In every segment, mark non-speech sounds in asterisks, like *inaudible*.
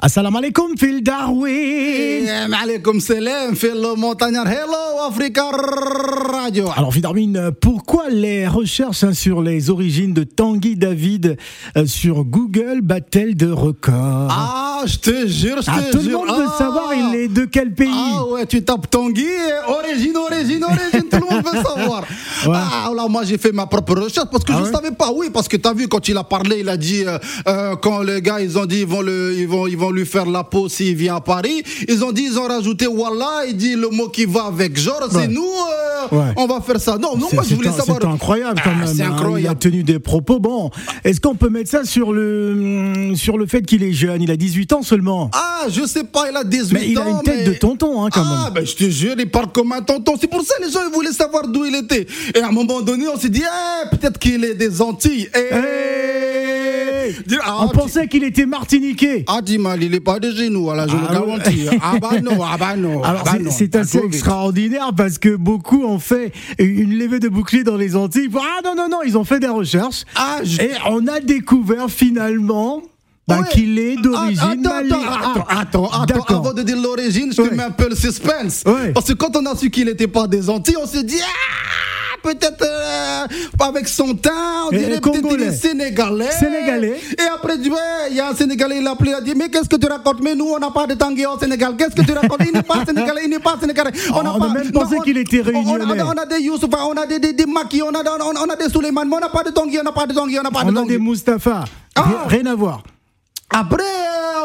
Assalamu alaikum, Phil Darwin. Alaikum salam, Phil le montagnard. Hello, Africa Radio. Alors, Phil Darwin, pourquoi les recherches hein, sur les origines de Tanguy David euh, sur Google battent-elles de records? Ah, je te jure, je te Ah, Tout le jure. monde veut Ah. savoir, il est de quel pays? Ah ouais, tu tapes Tanguy, origine, origine, origine, tout le monde veut savoir. *laughs* Ouais. Ah là, moi j'ai fait ma propre recherche parce que Ah je ouais? savais pas. Oui, parce que tu as vu quand il a parlé, il a dit euh, euh, quand les gars ils ont dit ils vont le, ils vont, ils vont lui faire la peau s'il vient à Paris. Ils ont dit ils ont rajouté voilà, il dit le mot qui va avec genre Ouais. c'est nous, euh, Ouais. on va faire ça. Non, non, moi je voulais un- savoir. C'est incroyable quand Ah, même. hein. Il a tenu des propos. Bon, est-ce qu'on peut mettre ça sur le, hum, sur le fait qu'il est jeune? Il a 18 ans seulement. Ah, je sais pas, il a 18 Mais il a ans. une tête mais- de tonton hein, quand ah, même. ben je te jure, il parle comme un tonton. C'est pour ça les gens ils voulaient savoir d'où il était. Et à un moment donné, on s'est dit, eh, peut-être qu'il est des Antilles. Eh, Hey Dire, ah, On pensait qu'il était martiniquais. Ah, dis mal, il est pas de chez nous, voilà, je Ah, le garantis. *laughs* Ah bah non, ah bah non. Alors ah bah c'est- Ah, assez extraordinaire parce que beaucoup ont fait une levée de bouclier dans les Antilles. Ah non, non, non, ils ont fait des recherches. Ah, je- Et on a découvert finalement bah, Ouais. qu'il est d'origine Ah, attends, attends, Ah, attends, attends, avant de dire l'origine, je te mets un peu le suspense. Ouais. Parce que quand on a su qu'il n'était pas des Antilles, on s'est dit, ah, peut-être euh, avec son teint, on dirait peut-être sénégalais. Sénégalais. Et après, tu vois, il y a un Sénégalais, il a appelé, il a dit, mais qu'est-ce que tu racontes? Mais nous, on n'a pas de Tanguy au Sénégal. Qu'est-ce que tu racontes? Il n'est pas Sénégalais, il n'est pas Sénégalais. On n'a a pas- même pensé on- qu'il était on- on a- réunionnais. On a, des Youssouf, on a des, des, des Maki, on a, on, a- on des Suleiman, mais on n'a pas de Tanguy, on n'a pas de Tanguy, on n'a pas de On a Tanguy. des Mustapha. Ah. Rien- à voir. Après,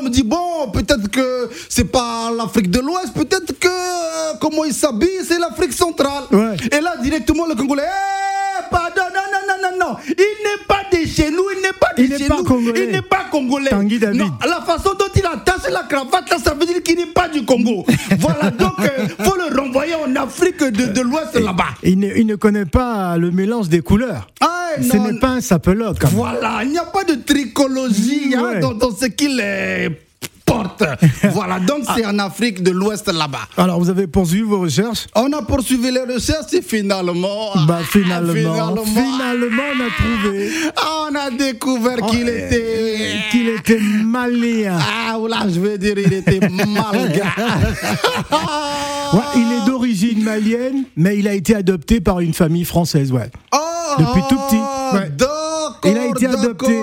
on me dit, bon, peut-être que c'est pas l'Afrique de l'Ouest, peut-être que euh, comment il s'habille, c'est l'Afrique centrale. Ouais. Et là, directement, le Congolais, eh, pardon, non, non, non, non, non, il n'est pas de chez nous, il n'est pas de Il chez pas nous, congolais. il n'est pas congolais. Non, la façon dont il attache la cravate, là, ça veut dire qu'il n'est pas du Congo. voilà, donc, il faut le renvoyer en Afrique de, de l'Ouest là-bas. Il ne, il ne connaît pas le mélange des couleurs. Ah, Ce n'est pas un sapelote. Voilà, il n'y a pas de tricologie hein, dans, dans ce qu'il euh, *laughs* voilà, donc c'est en Afrique de l'Ouest là-bas. Alors, vous avez poursuivi vos recherches On a poursuivi les recherches et finalement. Bah ah, finalement, finalement, finalement, on a trouvé *laughs* ah, on a découvert qu'il euh, était. qu'il était malien. Ah, là, je veux dire, il était malga. *laughs* Ouais, il est d'origine malienne, mais il a été adopté par une famille française, ouais. Ah, Depuis tout petit, ouais. Il a été adopté.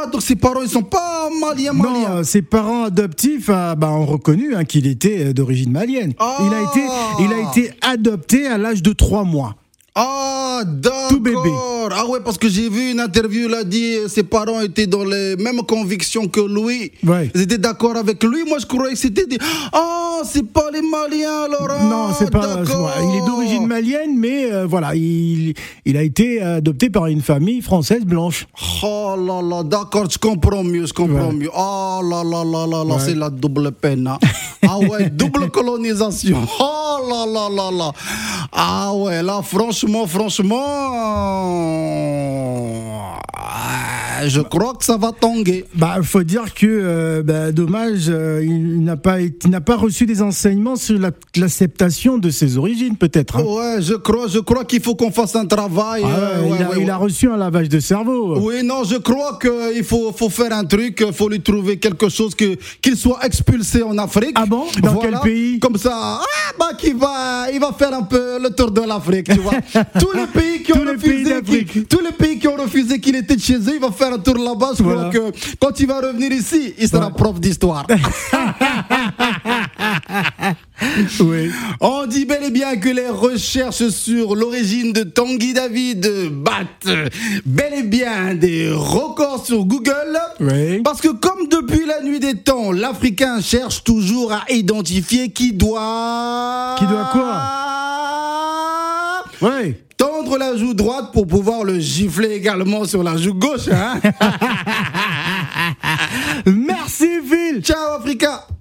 Ah, donc ses parents, ils sont pas maliens, maliens. Non, ses parents adoptifs ah, bah, ont reconnu hein, qu'il était euh, d'origine malienne. Ah. Il, a été, il a été adopté à l'âge de 3 mois. Ah, d'accord. Tout bébé. Ah ouais, parce que j'ai vu une interview, il a dit euh, ses parents étaient dans les mêmes convictions que lui. Ouais. Ils étaient d'accord avec lui. Moi, je croyais que c'était des... Ah, c'est pas les Maliens, Laurent. non, c'est pas. Il est d'origine malienne, mais euh, voilà, il, il a été adopté par une famille française blanche. Oh là là, d'accord, je comprends mieux, je comprends Ouais. mieux. Oh là là là là là, Ouais. c'est la double peine. hein. *laughs* ah ouais, double colonisation. Oh là là là là. Ah ouais, là, franchement, franchement, euh, je crois que ça va tanguer. Bah, faut dire que, euh, bah, dommage, euh, il n'a pas, il n'a pas reçu des enseignements sur la- l'acceptation de ses origines, peut-être. hein. Ouais, je crois, je crois qu'il faut qu'on fasse un travail. Ah euh, ouais, il, a, ouais, il ouais. a reçu un lavage de cerveau. Oui, non, je crois qu'il faut, faut faire un truc, il faut lui trouver quelque chose que qu'il soit expulsé en Afrique. Ah bon? Dans quel pays? Comme ça, ah, bah, qu'il va, il va faire un peu le tour de l'Afrique, tu vois. *laughs* tous les pays qui ont refusé, tous les pays qui ont refusé qu'il était chez eux, il va faire un tour là-bas. Je Voilà. crois que quand il va revenir ici, il sera Ouais. prof d'histoire. *laughs* *laughs* *laughs* Oui. On dit bel et bien que les recherches sur l'origine de Tanguy David battent bel et bien des records sur Google. Oui. Parce que comme depuis la nuit des temps, l'Africain cherche toujours à identifier qui doit... Qui doit Oui. Tendre la joue droite pour pouvoir le gifler également sur la joue gauche. Hein? *laughs* Merci, Phil. Ciao Africa